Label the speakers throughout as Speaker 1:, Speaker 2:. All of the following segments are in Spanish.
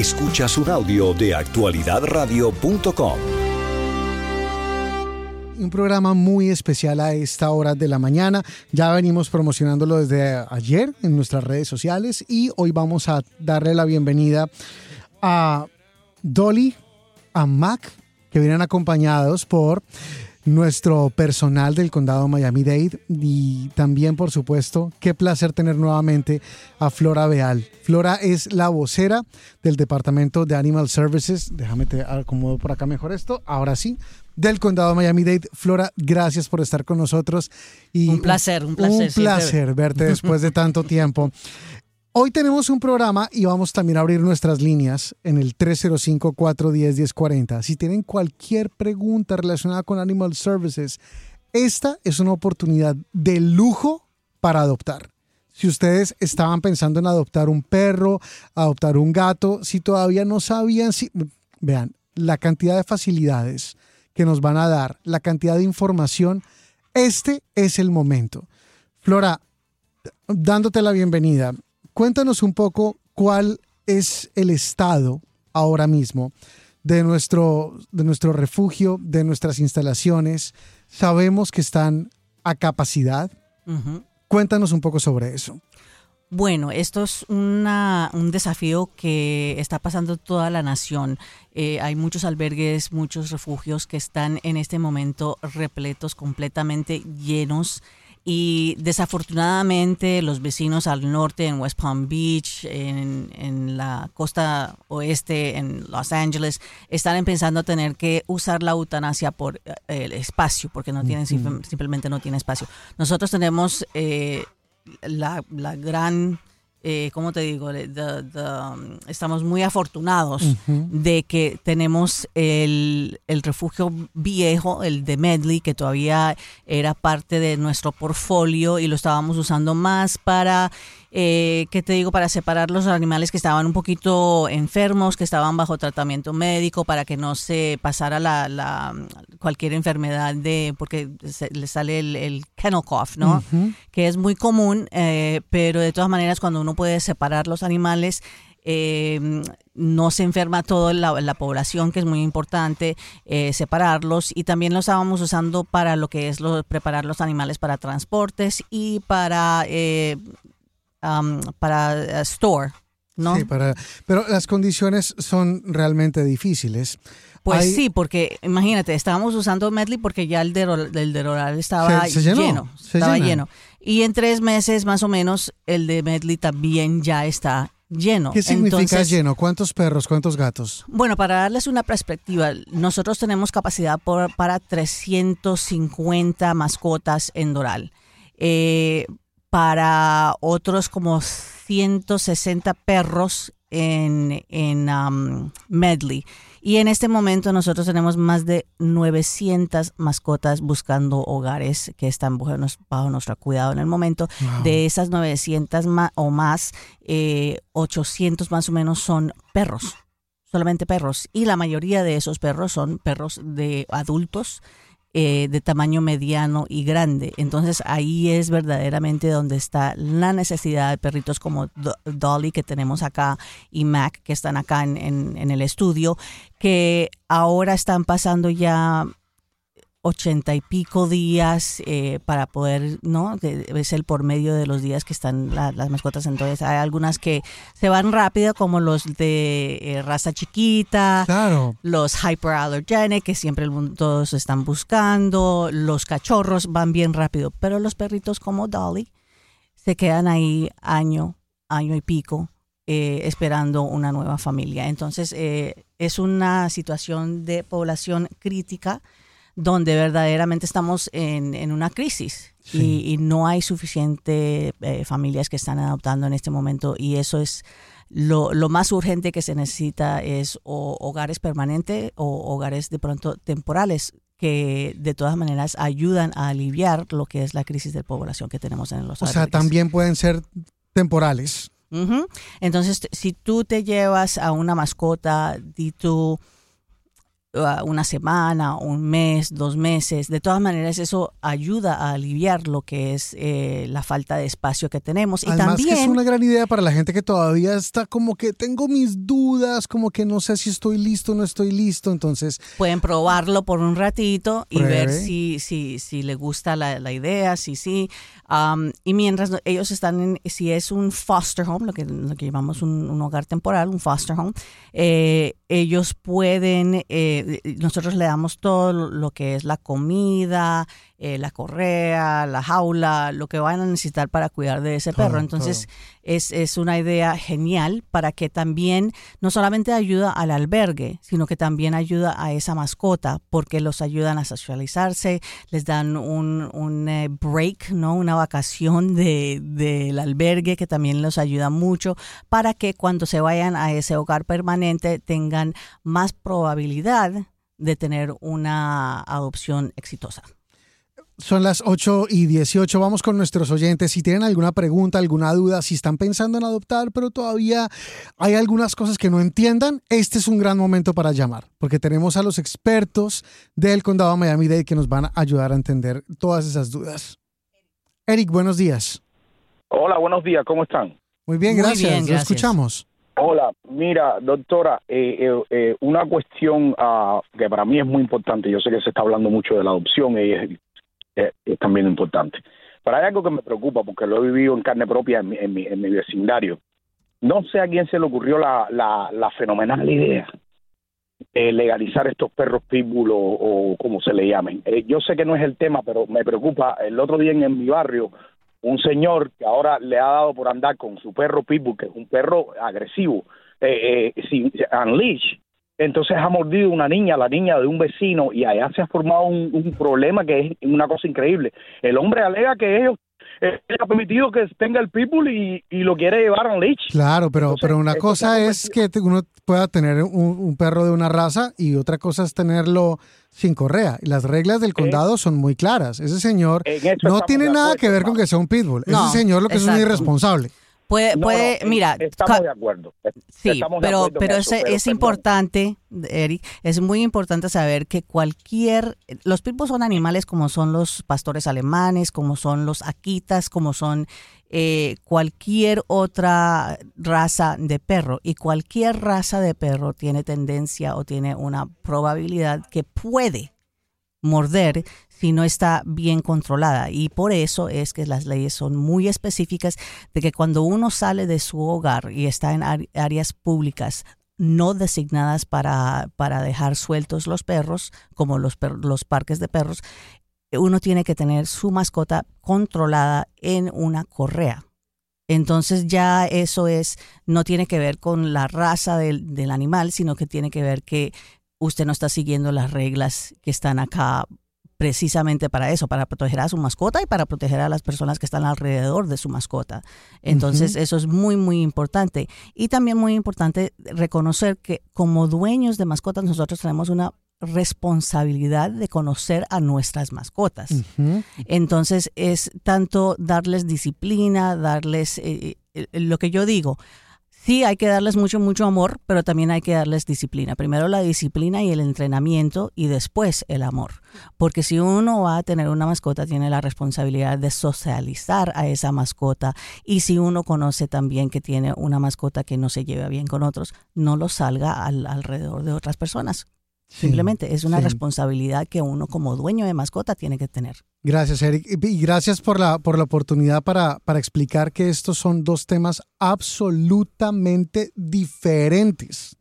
Speaker 1: Escuchas un audio de actualidadradio.com.
Speaker 2: Un programa muy especial a esta hora de la mañana. Ya venimos promocionándolo desde ayer en nuestras redes sociales y hoy vamos a darle la bienvenida a Dolly, a Mac, que vienen acompañados por nuestro personal del condado Miami-Dade y también, por supuesto, qué placer tener nuevamente a Flora Beal. Flora es la vocera del Departamento de Animal Services. Déjame te acomodo por acá mejor esto. Ahora sí, del condado Miami-Dade. Flora, gracias por estar con nosotros.
Speaker 3: Y un placer, un placer.
Speaker 2: Un placer verte después de tanto tiempo. Hoy tenemos un programa y vamos también a abrir nuestras líneas en el 305-410-1040. Si tienen cualquier pregunta relacionada con Animal Services, esta es una oportunidad de lujo para adoptar. Si ustedes estaban pensando en adoptar un perro, adoptar un gato, si todavía no sabían si... Vean, la cantidad de facilidades que nos van a dar, la cantidad de información, este es el momento. Flora, dándote la bienvenida, cuéntanos un poco cuál es el estado ahora mismo de nuestro, de nuestro refugio, de nuestras instalaciones. Sabemos que están a capacidad. Cuéntanos un poco sobre eso.
Speaker 3: Bueno, esto es una, un desafío que está pasando toda la nación. Eh, hay muchos albergues, muchos refugios que están en este momento repletos, completamente llenos y desafortunadamente los vecinos al norte, en West Palm Beach, en, la costa oeste, en Los Ángeles, están empezando a tener que usar la eutanasia por eh, el espacio, porque no tienen, simplemente no tienen espacio. Nosotros tenemos eh, la, la gran eh, ¿cómo te digo? Um, estamos muy afortunados de que tenemos el, el, refugio viejo, el de Medley, que todavía era parte de nuestro portfolio y lo estábamos usando más para eh, ¿qué te digo? Para separar los animales que estaban un poquito enfermos, que estaban bajo tratamiento médico, para que no se pasara la, cualquier enfermedad de, porque le sale el, kennel cough, ¿no? Que es muy común, eh, pero de todas maneras cuando uno puede separar los animales, eh, no se enferma toda la, población, que es muy importante eh, separarlos. Y también lo estábamos usando para lo que es lo, preparar los animales para transportes y para eh, Um, para uh, store, ¿no?
Speaker 2: Sí, para, pero las condiciones son realmente difíciles.
Speaker 3: Pues sí, porque imagínate, estábamos usando Medley porque ya el de, del de estaba lleno, estaba lleno. Y en tres meses más o menos el de Medley también ya está lleno.
Speaker 2: ¿Qué significa lleno? ¿Cuántos perros, cuántos gatos?
Speaker 3: Bueno, para darles una perspectiva, nosotros tenemos capacidad por, para 350 mascotas en Doral. Eh, para otros como 160 perros en, en um, Medley. Y en este momento nosotros tenemos más de 900 mascotas buscando hogares que están bajo nuestro cuidado en el momento. De esas 900 o más, 800 eh, más o menos son perros, solamente perros. Y la mayoría de esos perros son perros de adultos eh, de tamaño mediano y grande. Entonces ahí es verdaderamente donde está la necesidad de perritos como Dolly que tenemos acá y Mac que están acá en, en el estudio, que ahora están pasando ya ochenta y pico días eh, para poder, ¿no? Es el por medio de los días que están las mascotas. Entonces hay algunas que se van rápido, como los de eh, raza chiquita,
Speaker 2: claro.
Speaker 3: los hyperallergenic, que siempre todos están buscando, los cachorros van bien rápido, pero los perritos como Dolly se quedan ahí año, año y pico. Eh, esperando una nueva familia. Entonces, es una situación de población crítica donde verdaderamente estamos en, una crisis y, no hay suficiente eh, familias que están adoptando en este momento y eso es lo, más urgente que se necesita es hogares permanentes o hogares de pronto temporales que de todas maneras ayudan a aliviar lo que es la crisis de población que tenemos en los
Speaker 2: O sea, también pueden ser temporales.
Speaker 3: Entonces, si tú te llevas a una mascota y tú una semana, un mes, dos meses. De todas maneras, eso ayuda a aliviar lo que es eh, la falta de espacio que tenemos. Y
Speaker 2: Además
Speaker 3: también
Speaker 2: que es una gran idea para la gente que todavía está como que tengo mis dudas, como que no sé si estoy listo o no estoy listo, entonces
Speaker 3: pueden probarlo por un ratito y ver si, si, si le gusta la, la idea, si sí. Um, y mientras ellos están en, si es un foster home, lo que, lo que llamamos un, un hogar temporal, un foster home, eh, ellos pueden, eh, nosotros le damos todo lo que es la comida, eh, la correa, la jaula, lo que van a necesitar para cuidar de ese
Speaker 2: Todo,
Speaker 3: perro. Entonces, es, es una idea genial para que también no solamente ayuda al albergue, sino que también ayuda a esa mascota porque los ayudan a socializarse, les dan un, un eh, break, ¿no? una vacación de- del albergue que también los ayuda mucho para que cuando se vayan a ese hogar permanente tengan más probabilidad de tener una adopción exitosa.
Speaker 2: Son las 8 y 18. Vamos con nuestros oyentes. Si tienen alguna pregunta, alguna duda, si están pensando en adoptar, pero todavía hay algunas cosas que no entiendan, este es un gran momento para llamar, porque tenemos a los expertos del condado Miami-Dade que nos van a ayudar a entender todas esas dudas. Eric, buenos días.
Speaker 4: Hola, buenos días, ¿cómo están?
Speaker 2: Muy bien,
Speaker 3: Muy
Speaker 2: gracias. Lo escuchamos.
Speaker 4: Hola, mira, doctora, eh, eh, eh, una cuestión ah, que para mí es muy importante, yo sé que se está hablando mucho de la adopción y es, es- es también importante, pero hay algo que me preocupa porque lo he vivido en carne propia en mi, en mi, en mi vecindario. No sé a quién se le ocurrió la, la, la fenomenal idea de legalizar estos perros pitbull o, o como se le llamen. Eh, yo sé que no es el tema, pero me preocupa. El otro día en, en mi barrio, un señor que ahora le ha dado por andar con su perro pitbull, que es un perro agresivo, eh, eh, sin unleash. Entonces ha mordido una niña, la niña de un vecino, y allá se ha formado un, un problema que es una cosa increíble. El hombre alega que ellos eh, él ha permitido que tenga el pitbull y, y lo quiere llevar a unleash.
Speaker 2: Claro, pero,
Speaker 4: Entonces,
Speaker 2: pero una cosa es que uno pueda tener un, un perro de una raza y otra cosa es tenerlo sin correa. Y las reglas del condado son muy claras. Ese señor no tiene nada que ver con que sea un pitbull.
Speaker 3: No,
Speaker 2: Ese señor lo que es un irresponsable.
Speaker 3: Puede,
Speaker 4: No,
Speaker 3: puede,
Speaker 4: no,
Speaker 3: mira,
Speaker 4: estamos de acuerdo.
Speaker 3: Sí,
Speaker 4: Estamos de
Speaker 3: pero,
Speaker 4: acuerdo
Speaker 3: pero
Speaker 4: eso,
Speaker 3: es,
Speaker 4: pero
Speaker 3: es
Speaker 4: perdón.
Speaker 3: importante, Eric, es muy importante saber que cualquier, los pitbulls son animales como son los pastores alemanes, como son los akitas, como son eh, cualquier otra raza de perro. Y cualquier raza de perro tiene tendencia o tiene una probabilidad que puede morder si no está bien controlada. Y por eso es que las leyes son muy específicas de que cuando uno sale de su hogar y está en áreas públicas no designadas para, para dejar sueltos los perros, como los, los parques de perros, uno tiene que tener su mascota controlada en una correa. Entonces ya eso es, no tiene que ver con la raza del, del animal, sino que tiene que ver que usted no está siguiendo las reglas que están acá precisamente para eso, para proteger a su mascota y para proteger a las personas que están alrededor de su mascota. Entonces, eso es muy, muy importante. Y también muy importante reconocer que como dueños de mascotas nosotros tenemos una responsabilidad de conocer a nuestras mascotas. Entonces es tanto darles disciplina, darles eh, eh, lo que yo digo. Sí, hay que darles mucho, mucho amor, pero también hay que darles disciplina. Primero la disciplina y el entrenamiento y después el amor. Porque si uno va a tener una mascota, tiene la responsabilidad de socializar a esa mascota. Y si uno conoce también que tiene una mascota que no se lleva bien con otros, no lo salga al- alrededor de otras personas.
Speaker 2: Sí,
Speaker 3: Simplemente es una
Speaker 2: sí.
Speaker 3: responsabilidad que uno como dueño de mascota tiene que tener.
Speaker 2: Gracias, Eric. Y y gracias por la, por la oportunidad para, para explicar que estos son dos temas absolutamente diferentes.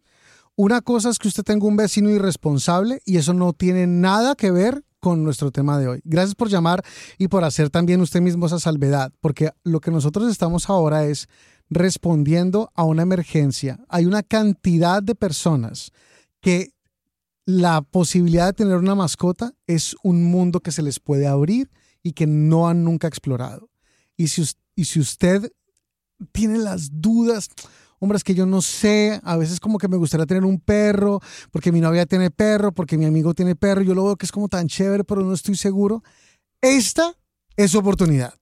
Speaker 2: Una cosa es que usted tenga un vecino irresponsable y eso no tiene nada que ver con nuestro tema de hoy. Gracias por llamar y por hacer también usted mismo esa salvedad, porque lo que nosotros estamos ahora es respondiendo a una emergencia. Hay una cantidad de personas que la posibilidad de tener una mascota es un mundo que se les puede abrir y que no han nunca explorado. Y si, usted tiene las dudas, hombre, es que yo no sé, a veces como que me gustaría tener un perro, porque mi novia tiene perro, porque mi amigo tiene perro, yo lo veo que es como tan chévere, pero no estoy seguro. Esta es su oportunidad.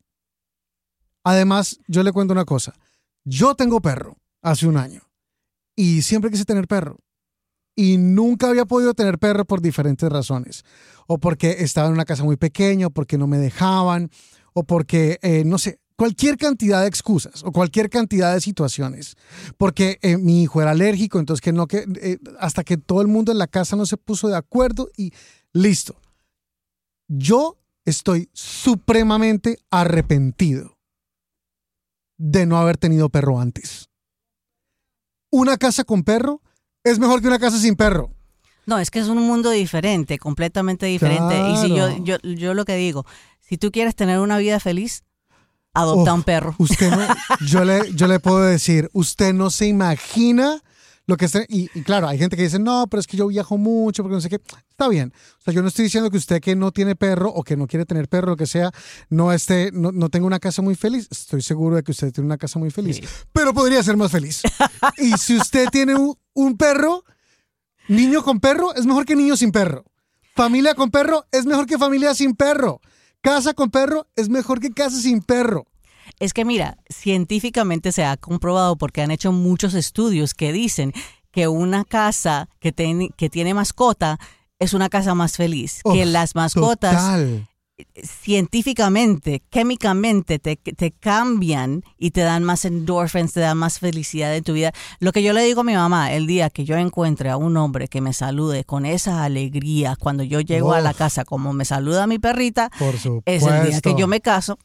Speaker 2: Además, yo le cuento una cosa. Yo tengo perro hace un año y siempre quise tener perro. Y nunca había podido tener perro por diferentes razones. O porque estaba en una casa muy pequeña, o porque no me dejaban, o porque, eh, no sé, cualquier cantidad de excusas o cualquier cantidad de situaciones. Porque eh, mi hijo era alérgico, entonces que no, que eh, hasta que todo el mundo en la casa no se puso de acuerdo y listo. Yo estoy supremamente arrepentido de no haber tenido perro antes. Una casa con perro es mejor que una casa sin perro.
Speaker 3: No, es que es un mundo diferente, completamente diferente. Y si yo, yo, yo lo que digo, si tú quieres tener una vida feliz, adopta un perro.
Speaker 2: Usted no, yo le, yo le puedo decir, usted no se imagina lo que esté, y, claro, hay gente que dice, no, pero es que yo viajo mucho, porque no sé qué. Está bien. O sea, yo no estoy diciendo que usted que no tiene perro o que no quiere tener perro, lo que sea, no esté, no, no tenga una casa muy feliz. Estoy seguro de que usted tiene una casa muy feliz, pero podría ser más feliz. y si usted tiene un, un perro, niño con perro es mejor que niño sin perro. Familia con perro es mejor que familia sin perro. Casa con perro es mejor que casa sin perro.
Speaker 3: Es que mira, científicamente se ha comprobado porque han hecho muchos estudios que dicen que una casa que, que tiene mascota es una casa más feliz, que las mascotas científicamente, químicamente te, te, cambian y te dan más endorphins, te dan más felicidad en tu vida. Lo que yo le digo a mi mamá, el día que yo encuentre a un hombre que me salude con esa alegría cuando yo llego a la casa, como me saluda mi perrita, es el día que yo me caso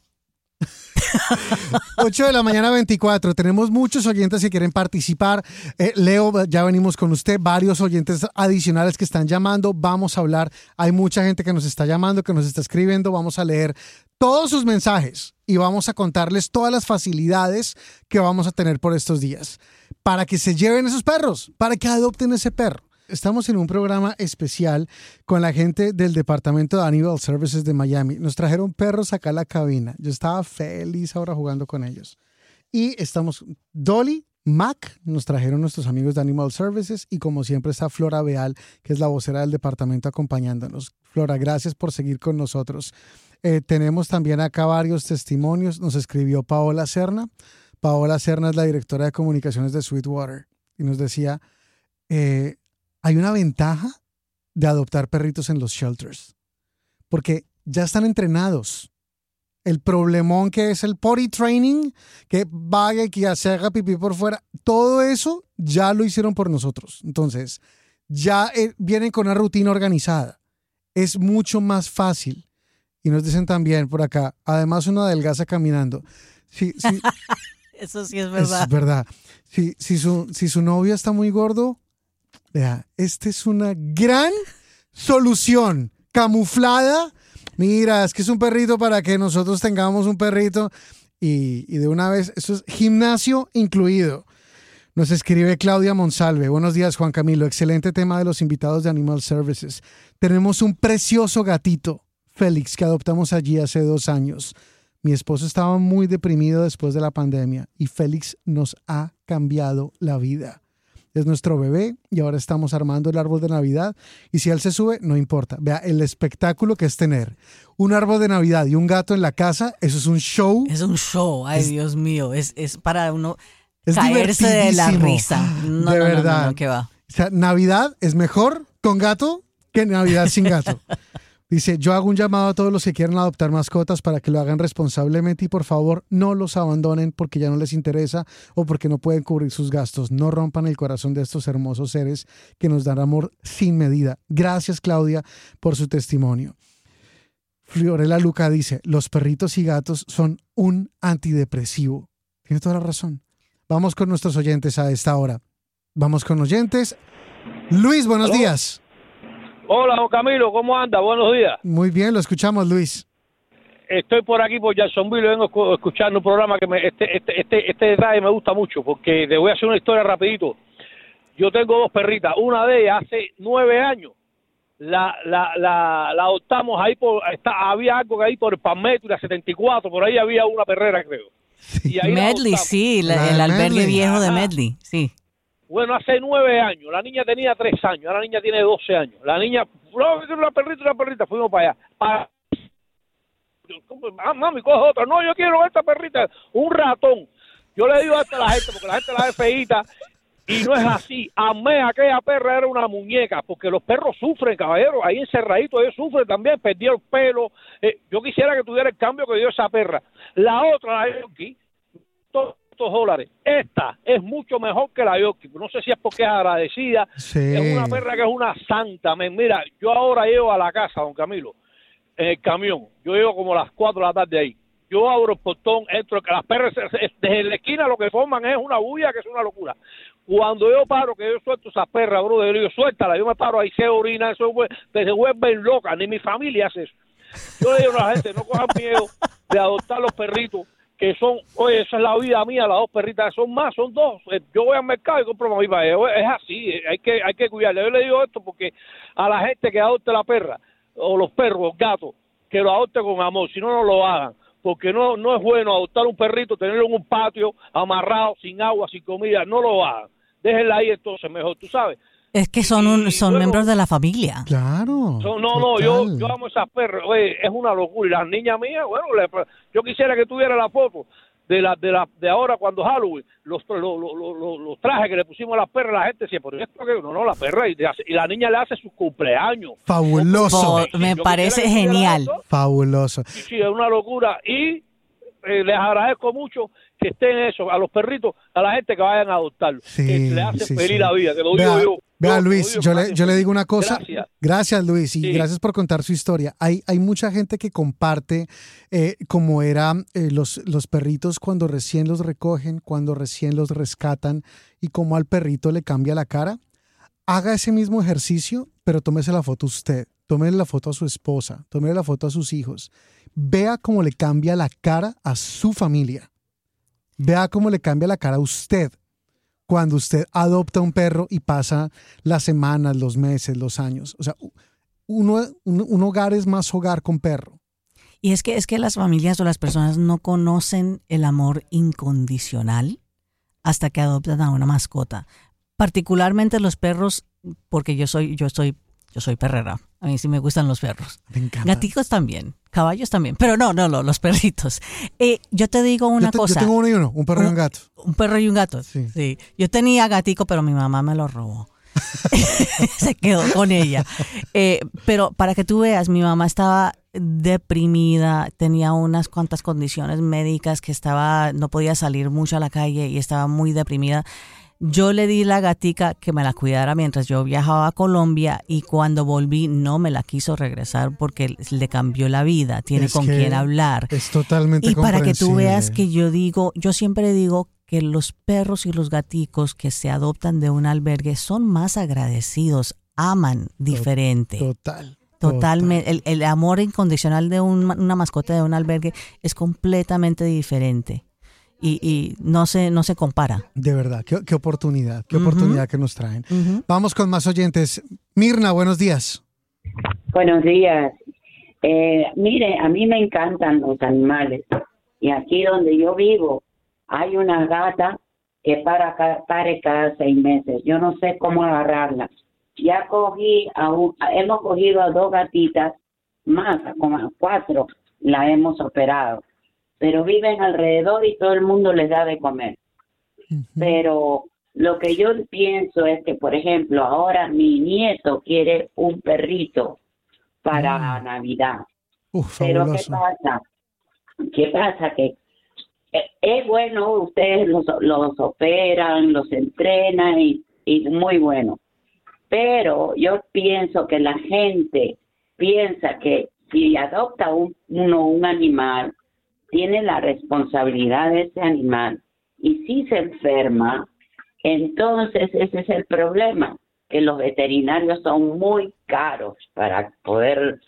Speaker 2: 8 de la mañana 24. Tenemos muchos oyentes que quieren participar. Eh, Leo, ya venimos con usted. Varios oyentes adicionales que están llamando. Vamos a hablar. Hay mucha gente que nos está llamando, que nos está escribiendo. Vamos a leer todos sus mensajes y vamos a contarles todas las facilidades que vamos a tener por estos días para que se lleven esos perros, para que adopten ese perro estamos en un programa especial con la gente del departamento de Animal Services de Miami. Nos trajeron perros acá a la cabina. Yo estaba feliz ahora jugando con ellos. Y estamos, Dolly, Mac, nos trajeron nuestros amigos de Animal Services y como siempre está Flora Beal, que es la vocera del departamento acompañándonos. Flora, gracias por seguir con nosotros. Eh, tenemos también acá varios testimonios. Nos escribió Paola Serna. Paola Serna es la directora de comunicaciones de Sweetwater y nos decía, eh, hay una ventaja de adoptar perritos en los shelters, porque ya están entrenados. El problemón que es el potty training, que vaya y que se haga pipí por fuera, todo eso ya lo hicieron por nosotros. Entonces, ya eh, vienen con una rutina organizada. Es mucho más fácil. Y nos dicen también por acá, además uno adelgaza caminando. Sí, sí,
Speaker 3: Eso sí es verdad.
Speaker 2: Es verdad. Si, si, su, si su novio está muy gordo, Vea, esta es una gran solución camuflada. Mira, es que es un perrito para que nosotros tengamos un perrito. Y, de una vez, eso es gimnasio incluido. Nos escribe Claudia Monsalve. Buenos días, Juan Camilo. Excelente tema de los invitados de Animal Services. Tenemos un precioso gatito, Félix, que adoptamos allí hace dos años. Mi esposo estaba muy deprimido después de la pandemia y Félix nos ha cambiado la vida es nuestro bebé y ahora estamos armando el árbol de Navidad. Y si él se sube, no importa. Vea, el espectáculo que es tener un árbol de Navidad y un gato en la casa, eso es un show.
Speaker 3: Es un show, ay Dios mío, es, para uno caerse de la risa. No, de verdad. No, va.
Speaker 2: O sea, Navidad es mejor con gato que Navidad sin gato. Dice, yo hago un llamado a todos los que quieran adoptar mascotas para que lo hagan responsablemente y por favor no los abandonen porque ya no les interesa o porque no pueden cubrir sus gastos. No rompan el corazón de estos hermosos seres que nos dan amor sin medida. Gracias Claudia por su testimonio. Fiorella Luca dice, los perritos y gatos son un antidepresivo. Tiene toda la razón. Vamos con nuestros oyentes a esta hora. Vamos con oyentes. Luis, buenos días.
Speaker 5: Hola, Camilo, ¿cómo anda? Buenos días.
Speaker 2: Muy bien, lo escuchamos, Luis.
Speaker 5: Estoy por aquí por Jacksonville, vengo escuchando un programa que me, este, este, este, este detalle me gusta mucho, porque te voy a hacer una historia rapidito. Yo tengo dos perritas, una de ellas hace nueve años, la, la, la, adoptamos ahí por, está, había algo que ahí por el Palmetto y la 74, por ahí había una perrera, creo.
Speaker 3: Medley, sí, el albergue viejo de Medley, sí.
Speaker 5: Bueno, hace nueve años. La niña tenía tres años. Ahora la niña tiene doce años. La niña, una perrita, una perrita. Fuimos para allá. Para... Ah, mami, coge otra. No, yo quiero esta perrita. Un ratón. Yo le digo a la gente, porque la gente la ve feíta. Y no es así. Amé aquella perra, era una muñeca, porque los perros sufren, caballero. Ahí encerraditos ellos sufren también, perdió el pelo. Eh, yo quisiera que tuviera el cambio que dio esa perra. La otra, la Yorkie, dólares. Esta es mucho mejor que la Yorkie. No sé si es porque es agradecida.
Speaker 2: Sí.
Speaker 5: Es una perra que es una santa. Mira, yo ahora llego a la casa, don Camilo, en el camión. Yo llego como a las 4 de la tarde ahí. Yo abro el portón, entro, que las perras desde la esquina lo que forman es una bulla que es una locura. Cuando yo paro, que yo suelto esas perras, bro, yo digo, suéltala, yo me paro ahí, se orina, eso se vuelven locas, ni mi familia hace eso. Yo le digo a la gente, no cojan miedo de adoptar los perritos, que son, oye, esa es la vida mía, las dos perritas, son más, son dos. Eh, Yo voy al mercado y compro mi para. Es así, eh, hay que, hay que cuidarle. Yo le digo esto porque a la gente que adopte la perra, o los perros, los gatos, que lo adopte con amor, si no, no lo hagan. Porque no, no es bueno adoptar un perrito, tenerlo en un patio, amarrado, sin agua, sin comida, no lo hagan. Déjenla ahí entonces, mejor, tú sabes.
Speaker 3: Es que son, un, son miembros de la familia.
Speaker 2: Claro.
Speaker 5: No, no, no, yo, yo amo esas perras, oye, es una locura. Y las niñas mías, bueno, le- yo quisiera que tuviera la foto de la de la de ahora cuando Halloween, los, los, los, los- los trajes que le pusimos a las perras, la gente decía, pero esto que no, no, la perra, y, le hace- y la niña le hace su cumpleaños.
Speaker 2: Fabuloso.
Speaker 3: Por- me
Speaker 5: Yo
Speaker 3: parece genial.
Speaker 2: Fabuloso.
Speaker 5: Sí, sí, es una locura. Y eh, les agradezco mucho que estén eso, a los perritos, a la gente que vayan a adoptarlos.
Speaker 2: Sí,
Speaker 5: que le hace
Speaker 2: sí,
Speaker 5: feliz
Speaker 2: sí.
Speaker 5: la vida, que lo
Speaker 2: Vea,
Speaker 5: digo yo.
Speaker 2: Vea, Luis, yo le, yo le digo una cosa.
Speaker 5: Gracias.
Speaker 2: Gracias, Luis, y
Speaker 5: Sí.
Speaker 2: gracias por contar su historia. Hay, hay mucha gente que comparte eh, cómo eran eh, los, los perritos cuando recién los recogen, cuando recién los rescatan y cómo al perrito le cambia la cara. Haga ese mismo ejercicio, pero tómese la foto usted. Tómele la foto a su esposa, tómele la foto a sus hijos. Vea cómo le cambia la cara a su familia. Vea cómo le cambia la cara a usted cuando usted adopta un perro y pasa las semanas, los meses, los años. O sea, uno, un, un hogar es más hogar con perro.
Speaker 3: Y es que, es que las familias o las personas no conocen el amor incondicional hasta que adoptan a una mascota. Particularmente los perros, porque yo soy, yo soy, yo soy perrera. A mí sí me gustan los perros.
Speaker 2: Me encanta.
Speaker 3: Gaticos también, caballos también, pero no, no, no, los perritos. Eh, yo te digo una
Speaker 2: yo, te- yo
Speaker 3: cosa,
Speaker 2: tengo uno y uno, un perro y un
Speaker 3: Un-
Speaker 2: gato.
Speaker 3: un perro y un gato.
Speaker 2: Sí.
Speaker 3: Sí. Yo tenía gatico, pero mi mamá me lo robó. Se quedó con ella. Eh, pero para que tú veas, mi mamá estaba deprimida, tenía unas cuantas condiciones médicas que estaba, no podía salir mucho a la calle y estaba muy deprimida. Yo le di la gatica que me la cuidara mientras yo viajaba a Colombia y cuando volví no me la quiso regresar porque le cambió la vida, tiene
Speaker 2: Es
Speaker 3: con quién hablar.
Speaker 2: Es totalmente
Speaker 3: Y para que tú veas que yo digo, yo siempre digo que los perros y los gaticos que se adoptan de un albergue son más agradecidos, aman diferente.
Speaker 2: Total.
Speaker 3: Totalmente. El, el amor incondicional de un- una mascota de un albergue es completamente diferente. Y, y no se, no se compara.
Speaker 2: De verdad, qué, qué oportunidad, qué oportunidad que nos traen. Vamos con más oyentes. Mirna, buenos días.
Speaker 6: Buenos días. Eh, mire, a mí me encantan los animales. Y aquí donde yo vivo hay una gata que para ca- pare cada seis meses. Yo no sé cómo agarrarla. Ya cogí a un, hemos cogido a dos gatitas más, como a cuatro, la hemos operado. Pero viven alrededor y todo el mundo les da de comer. Pero lo que yo pienso es que, por ejemplo, ahora mi nieto quiere un perrito para
Speaker 2: Mm.
Speaker 6: Navidad.
Speaker 2: Uf,
Speaker 6: Pero ¿qué pasa? ¿Qué pasa? Que eh, es bueno, ustedes los, los operan, los entrenan y, y muy bueno. Pero yo pienso que la gente piensa que si adopta un, uno un animal, tiene la responsabilidad de ese animal. Y si se enferma, entonces ese es el problema, que los veterinarios son muy caros para poder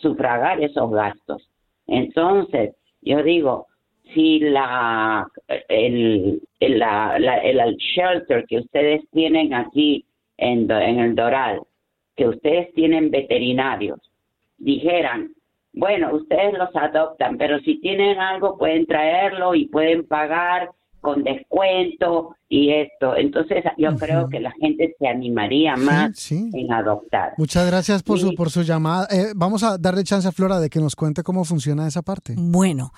Speaker 6: sufragar esos gastos. Entonces, yo digo, si la el, el, la- la- el, el shelter que ustedes tienen aquí en, en el Doral, que ustedes tienen veterinarios, dijeran, bueno, ustedes los adoptan, pero si tienen algo pueden traerlo y pueden pagar con descuento y esto. Entonces yo creo que la gente se animaría más
Speaker 2: Sí, sí.
Speaker 6: en adoptar.
Speaker 2: Muchas gracias por su, por su llamada. Eh, vamos a darle chance a Flora de que nos cuente cómo funciona esa parte.
Speaker 3: Bueno,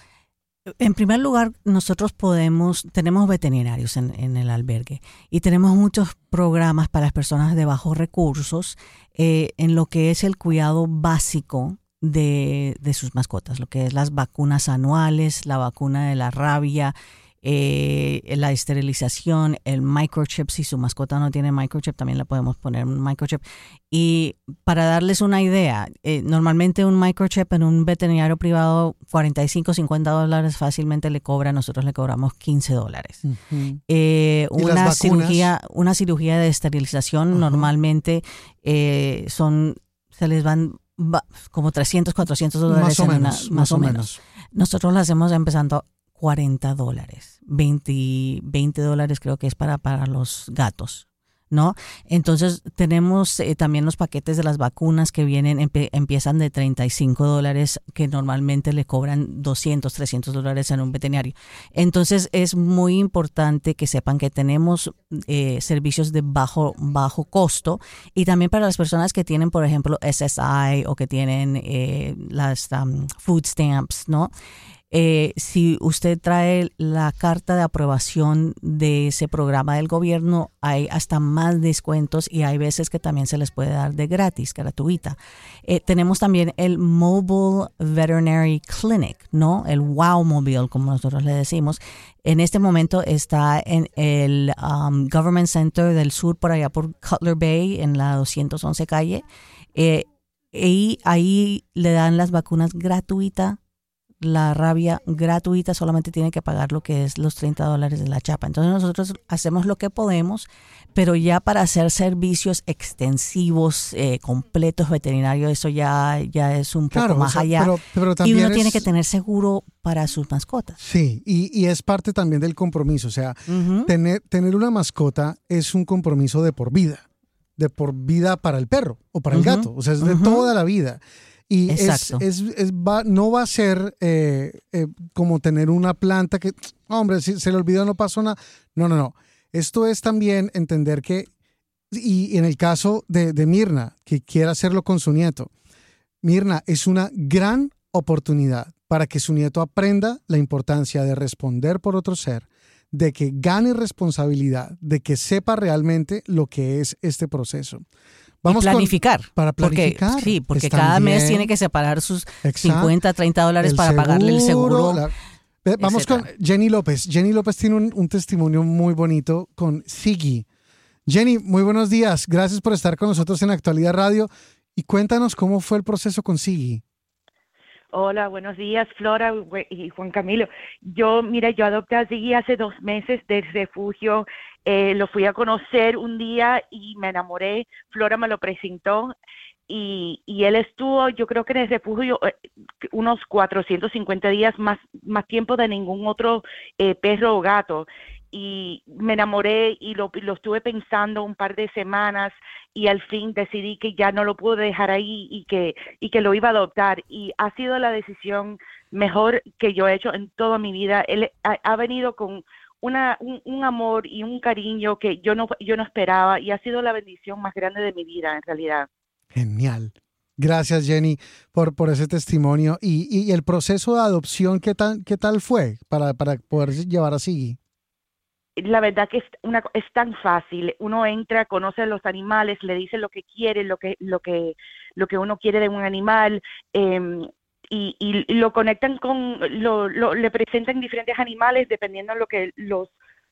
Speaker 3: En primer lugar, nosotros podemos, tenemos veterinarios en, el albergue y tenemos muchos programas para las personas de bajos recursos eh, en lo que es el cuidado básico de, de, sus mascotas, lo que es las vacunas anuales, la vacuna de la rabia eh, la esterilización, el microchip, si su mascota no tiene microchip, también le podemos poner un microchip. Y para darles una idea, eh, normalmente un microchip en un veterinario privado, 45, 50 dólares fácilmente le cobra, nosotros le cobramos 15 dólares. Eh, una, cirugía, una cirugía de esterilización normalmente son, se les van como 300, 400 dólares.
Speaker 2: Más o menos. más, o menos.
Speaker 3: Nosotros lo hacemos empezando 40 dólares. 20, 20 dólares creo que es para, para los gatos. ¿No? Entonces tenemos eh, también los paquetes de las vacunas que vienen, empiezan de 35 dólares, que normalmente le cobran 200, 300 dólares en un veterinario. Entonces es muy importante que sepan que tenemos eh, servicios de bajo, bajo costo y también para las personas que tienen, por ejemplo, SSI o que tienen eh, las um, food stamps, ¿no? Eh, si usted trae la carta de aprobación de ese programa del gobierno, hay hasta más descuentos y hay veces que también se les puede dar de gratis, gratuita. Eh, tenemos también el Mobile Veterinary Clinic, ¿no? El Wow Mobile, como nosotros le decimos. En este momento está en el um, Government Center del Sur, por allá por Cutler Bay, en la 211 calle. Eh, y ahí le dan las vacunas gratuitas la rabia gratuita solamente tiene que pagar lo que es los 30 dólares de la chapa. Entonces nosotros hacemos lo que podemos, pero ya para hacer servicios extensivos, eh, completos veterinarios, eso ya, ya es un poco más allá. y uno tiene que tener seguro para sus mascotas.
Speaker 2: Sí, y, es parte también del compromiso. O sea, tener, tener una mascota es un compromiso de por vida de por vida para el perro o para el gato, o sea, es de toda la vida. Y es, es, va, no va a ser eh, eh, como tener una planta que, hombre, si se le olvidó, no pasó nada. No, no, no. Esto es también entender que, y, en el caso de, de Mirna, que quiere hacerlo con su nieto, Mirna es una gran oportunidad para que su nieto aprenda la importancia de responder por otro ser, de que gane responsabilidad, de que sepa realmente lo que es este proceso.
Speaker 3: Vamos planificar.
Speaker 2: para planificar.
Speaker 3: Porque, sí, porque cada mes tiene que separar sus 50, 30 dólares para pagarle el seguro.
Speaker 2: Vamos con Jenny López. Jenny López tiene un, testimonio muy bonito con Sigi. Jenny, muy buenos días. Gracias por estar con nosotros en Actualidad Radio. Y cuéntanos cómo fue el proceso con Sigi.
Speaker 7: Hola, buenos días, Flora y Juan Camilo. Yo, mira, yo adopté a Sigi hace dos meses del refugio eh, lo fui a conocer un día y me enamoré. Flora me lo presentó y, y él estuvo, yo creo que en el refugio, eh, unos 450 días más, más tiempo de ningún otro eh, perro o gato. Y me enamoré y lo, lo estuve pensando un par de semanas y al fin decidí que ya no lo pude dejar ahí y que, y que lo iba a adoptar. Y ha sido la decisión mejor que yo he hecho en toda mi vida. Él ha venido con una, un, amor y un cariño que yo no, yo no esperaba y ha sido la bendición más grande de mi vida en realidad.
Speaker 2: Genial. Gracias Jenny por, por ese testimonio. Y, y, el proceso de adopción, ¿qué tal, qué tal fue para, para poder llevar a Sigui?
Speaker 7: La verdad que es, una, es tan fácil. Uno entra, conoce a los animales, le dice lo que quiere, lo que, lo que, lo que uno quiere de un animal. Eh, y, y lo conectan con, lo, lo, le presentan diferentes animales dependiendo de lo que los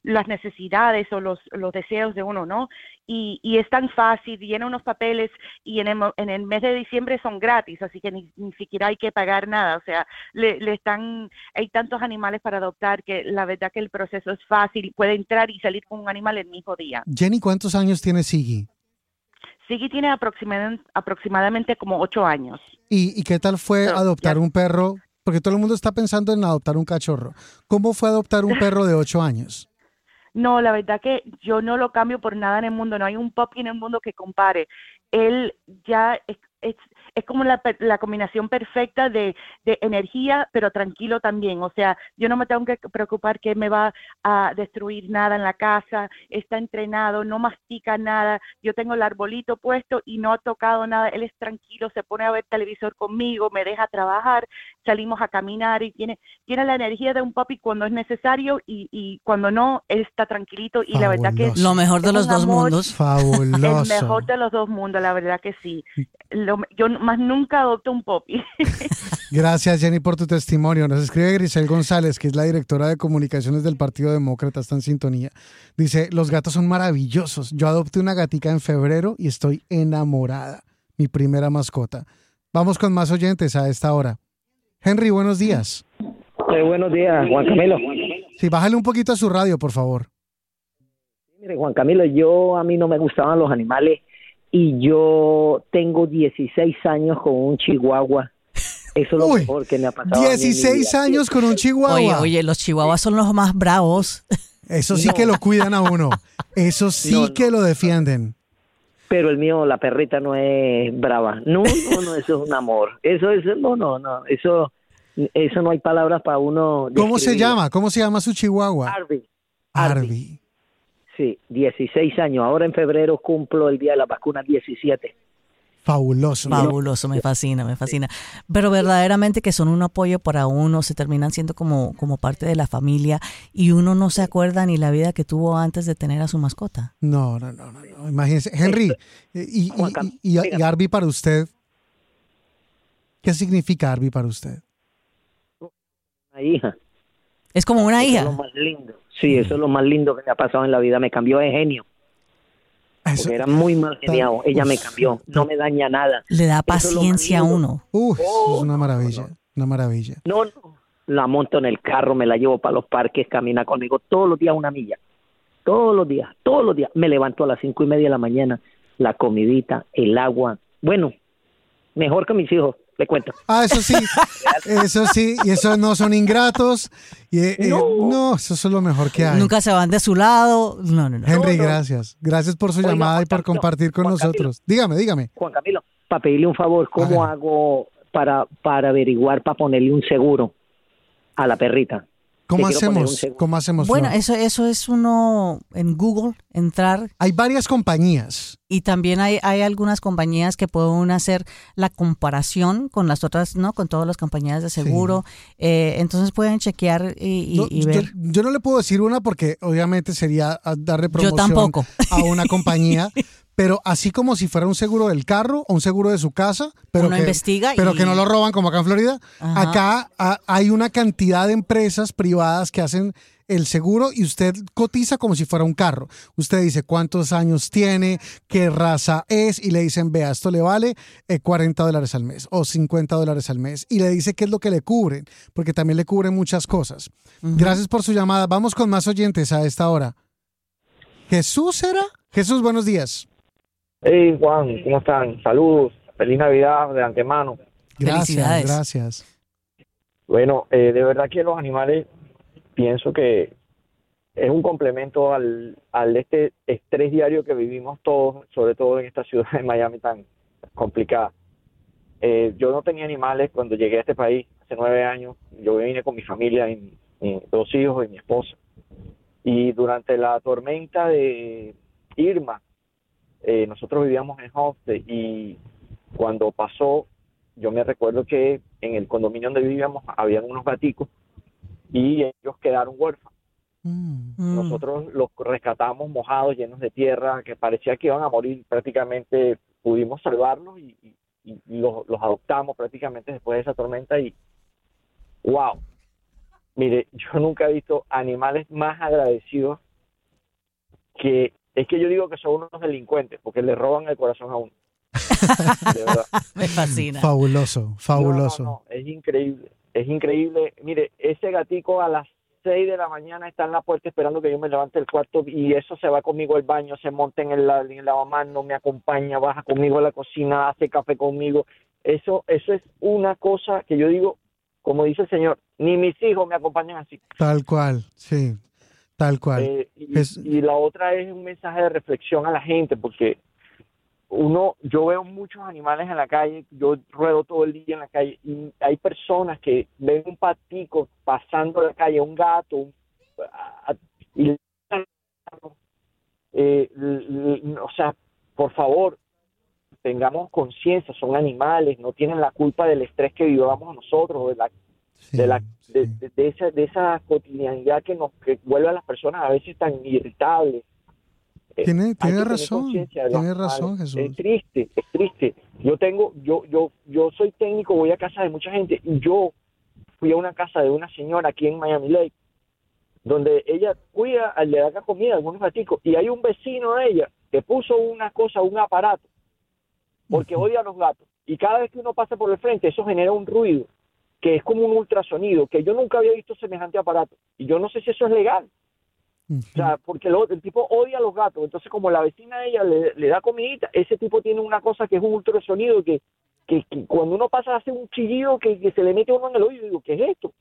Speaker 7: las necesidades o los, los deseos de uno, ¿no? Y, y es tan fácil, llena unos papeles y en el, en el mes de diciembre son gratis, así que ni, ni siquiera hay que pagar nada, o sea, le, le, están, hay tantos animales para adoptar que la verdad que el proceso es fácil, puede entrar y salir con un animal el mismo día.
Speaker 2: Jenny, ¿cuántos años tiene Siggy?
Speaker 7: Siggy tiene aproximadamente, aproximadamente como ocho años.
Speaker 2: ¿Y, qué tal fue adoptar un perro? Porque todo el mundo está pensando en adoptar un cachorro. ¿Cómo fue adoptar un perro de ocho años?
Speaker 7: No, la verdad que yo no lo cambio por nada en el mundo. No hay un puppy en el mundo que compare. Él ya es, es como la, per- la combinación perfecta de, de energía, pero tranquilo también. O sea, yo no me tengo que preocupar que me va a destruir nada en la casa, está entrenado, no mastica nada, yo tengo el arbolito puesto y no ha tocado nada, él es tranquilo, se pone a ver televisor conmigo, me deja trabajar, salimos a caminar y tiene, tiene la energía de un papi cuando es necesario y, y cuando no, él está tranquilito y la verdad que
Speaker 2: Fabuloso.
Speaker 3: Lo mejor de
Speaker 7: Es
Speaker 3: los dos
Speaker 7: amor.
Speaker 3: mundos.
Speaker 7: el
Speaker 2: Fabuloso.
Speaker 7: mejor de los dos mundos, la verdad que sí. Lo- yo más nunca adopto un popi.
Speaker 2: Gracias, Jenny, por tu testimonio. Nos escribe Grisel González, que es la directora de comunicaciones del Partido Demócrata, está en sintonía. Dice, los gatos son maravillosos. Yo adopté una gatica en febrero y estoy enamorada. Mi primera mascota. Vamos con más oyentes a esta hora. Henry, buenos días.
Speaker 8: Eh, buenos días, Juan Camilo.
Speaker 2: Sí, bájale un poquito a su radio, por favor.
Speaker 8: Mire, Juan Camilo, yo a mí no me gustaban los animales y yo tengo 16 años con un chihuahua. Eso es lo
Speaker 2: Uy,
Speaker 8: mejor que me ha pasado. a mí en mi
Speaker 2: 16
Speaker 8: vida.
Speaker 2: años con un chihuahua.
Speaker 3: Oye, oye, los chihuahuas son los más bravos.
Speaker 2: Eso sí que lo cuidan a uno. Eso sí
Speaker 8: No, no.
Speaker 2: que lo defienden.
Speaker 8: Pero el mío, la perrita no es brava. No, no, no, eso es un amor. Eso es, no, no, no, eso, eso no hay palabras para uno.
Speaker 2: ¿Cómo se llama? ¿Cómo se llama su chihuahua?
Speaker 8: Arby. Arby.
Speaker 2: Arby.
Speaker 8: Sí, 16 años. Ahora en febrero cumplo el día de la vacuna 17.
Speaker 2: Fabuloso.
Speaker 3: Fabuloso, me fascina, me fascina. Pero verdaderamente que son un apoyo para uno, se terminan siendo como, como parte de la familia y uno no se acuerda ni la vida que tuvo antes de tener a su mascota.
Speaker 2: No, no, no, no, no. Imagínese. Henry, y, y, y- y- Arby para usted, ¿qué significa Arby para usted?
Speaker 8: Una hija.
Speaker 3: Es como una
Speaker 8: Eso es lo
Speaker 3: hija.
Speaker 8: más lindo. Sí, eso es lo más lindo que me ha pasado en la vida. Me cambió de genio.
Speaker 2: Eso-
Speaker 8: Porque era muy mal geniado. Ella me cambió. No me daña nada.
Speaker 3: Le da
Speaker 8: es
Speaker 3: paciencia a uno.
Speaker 2: Uf, eso
Speaker 8: Oh,
Speaker 2: es una maravilla,
Speaker 8: no, no.
Speaker 2: una maravilla.
Speaker 8: No, no. La monto en el carro, me la llevo para los parques, camina conmigo todos los días una milla. Todos los días, todos los días. Me levanto a las cinco y media de la mañana. La comidita, el agua. Bueno, mejor que mis hijos, le cuento.
Speaker 2: Ah, eso sí, eso sí, y eso no son ingratos. Y, eh, eh,
Speaker 8: No.
Speaker 2: no, eso es lo mejor que hay.
Speaker 3: Nunca se van de su lado. No, no, no.
Speaker 2: Henry,
Speaker 8: No, no.
Speaker 2: gracias. Gracias por su
Speaker 8: Oiga,
Speaker 2: llamada y por
Speaker 8: Camilo,
Speaker 2: compartir con
Speaker 8: Juan
Speaker 2: nosotros. Dígame, dígame.
Speaker 8: Juan Camilo, para pedirle un favor, ¿cómo hago para, para averiguar, para ponerle un seguro a la perrita?
Speaker 2: ¿Cómo hacemos? ¿Cómo hacemos?
Speaker 3: Bueno,
Speaker 2: Flor?
Speaker 3: eso, eso es uno en Google, entrar
Speaker 2: Hay varias compañías.
Speaker 3: y también hay, hay algunas compañías que pueden hacer la comparación con las otras, ¿no? Con todas las compañías de seguro. Eh, entonces pueden chequear y, y-
Speaker 2: No,
Speaker 3: y
Speaker 2: yo,
Speaker 3: ver.
Speaker 2: yo no le puedo decir una porque obviamente sería darle
Speaker 3: Yo
Speaker 2: promoción
Speaker 3: tampoco.
Speaker 2: a una compañía, pero así como si fuera un seguro del carro o un seguro de su casa, pero,
Speaker 3: Uno
Speaker 2: que,
Speaker 3: investiga
Speaker 2: pero
Speaker 3: y-
Speaker 2: que no lo roban como acá en Florida.
Speaker 3: Ajá.
Speaker 2: Acá hay una cantidad de empresas privadas que hacen el seguro y usted cotiza como si fuera un carro. Usted dice cuántos años tiene, qué raza es y le dicen, vea, esto le vale eh, 40 dólares al mes o 50 dólares al mes y le dice qué es lo que le cubren, porque también le cubren muchas cosas. Gracias por su llamada. Vamos con más oyentes a esta hora. Jesús era. Jesús, buenos días.
Speaker 9: Hey Juan, ¿cómo están? Saludos, feliz Navidad de antemano.
Speaker 2: Gracias, gracias.
Speaker 9: Bueno, eh, de verdad que los animales pienso que es un complemento al, al este estrés diario que vivimos todos, sobre todo en esta ciudad de Miami tan complicada. Eh, yo no tenía animales cuando llegué a este país hace nueve años. Yo vine con mi familia, y, y dos hijos y mi esposa. Y durante la tormenta de Irma, eh, nosotros vivíamos en Homestead y cuando pasó, yo me recuerdo que en el condominio donde vivíamos habían unos gaticos y ellos quedaron huérfanos.
Speaker 2: Mm.
Speaker 3: Mm.
Speaker 9: Nosotros los rescatamos mojados, llenos de tierra, que parecía que iban a morir. Prácticamente pudimos salvarlos y, y- y los, los adoptamos prácticamente después de esa tormenta y wow. Mire, yo nunca he visto animales más agradecidos que es que yo digo que son unos delincuentes porque le roban el corazón a uno. De verdad.
Speaker 3: Me fascina.
Speaker 2: Fabuloso, fabuloso.
Speaker 9: No, no, no, es increíble, es increíble. Mire, ese gatico a las 6 de la mañana está en la puerta esperando que yo me levante del cuarto y eso se va conmigo al baño, se monta en el, en el lavamanos, me acompaña, baja conmigo a la cocina, hace café conmigo. Eso, eso es una cosa que yo digo, como dice el señor, ni mis hijos me acompañan así.
Speaker 2: Tal cual, sí, tal cual.
Speaker 9: Eh, y,
Speaker 2: Es-
Speaker 9: y la otra es un mensaje de reflexión a la gente, porque uno, yo veo muchos animales en la calle, yo ruedo todo el día en la calle y hay personas que ven un patico pasando la calle, un gato, un- a- y eh, o sea, por favor, tengamos conciencia, son animales, no tienen la culpa del estrés que vivamos nosotros, de la
Speaker 2: Sí,
Speaker 9: de la
Speaker 2: sí.
Speaker 9: de, de- de esa de esa cotidianidad que nos que vuelve a las personas a veces tan irritables Eh,
Speaker 2: Tiene- tiene razón, tiene razón, Jesús.
Speaker 9: es triste es triste. Yo tengo yo yo yo soy técnico voy a casa de mucha gente y yo fui a una casa de una señora aquí en Miami Lake donde ella cuida le da comida a algunos gaticos y hay un vecino de ella que puso una cosa un aparato porque odia a los gatos y cada vez que uno pasa por el frente eso genera un ruido que es como un ultrasonido, que yo nunca había visto semejante aparato. Y yo no sé si eso es legal. O sea, porque lo- el tipo odia a los gatos. Entonces, como la vecina de ella le, le da comidita, ese tipo tiene una cosa que es un ultrasonido que, que, que cuando uno pasa hace un chillido que, que se le mete uno en el oído. Y digo, ¿qué es esto?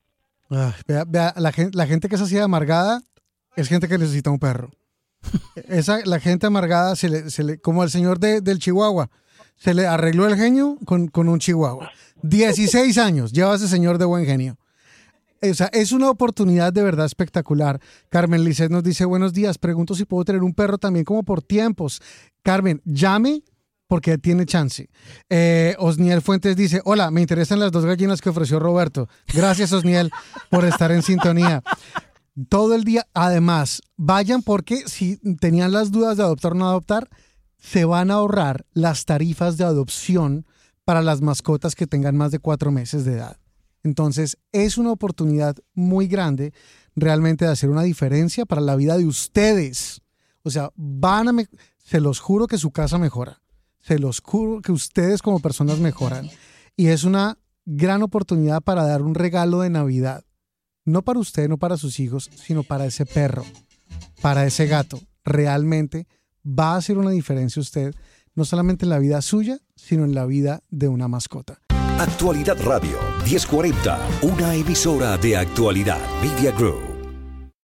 Speaker 2: Ay, vea, vea, la, gente, la gente que es así de amargada es gente que necesita un perro. Esa, la gente amargada, se le, se le, como el señor de- del Chihuahua, se le arregló el genio con, con un Chihuahua. 16 años lleva ese señor de buen genio. O sea, es una oportunidad de verdad espectacular. Carmen Lisset nos dice, buenos días, pregunto si puedo tener un perro también como por tiempos. Carmen, llame porque tiene chance. Eh, Osniel Fuentes dice, hola, me interesan las dos gallinas que ofreció Roberto. Gracias, Osniel, por estar en sintonía. Todo el día, además, vayan porque si tenían las dudas de adoptar o no adoptar, se van a ahorrar las tarifas de adopción para las mascotas que tengan más de cuatro meses de edad. Entonces, es una oportunidad muy grande realmente de hacer una diferencia para la vida de ustedes. O sea, van a, me- se los juro que su casa mejora. Se los juro que ustedes como personas mejoran. Y es una gran oportunidad para dar un regalo de Navidad. No para usted, no para sus hijos, sino para ese perro, para ese gato. Realmente va a hacer una diferencia usted, no solamente en la vida suya, sino en la vida de una mascota.
Speaker 1: Actualidad Radio 1040, una emisora de actualidad Media Group.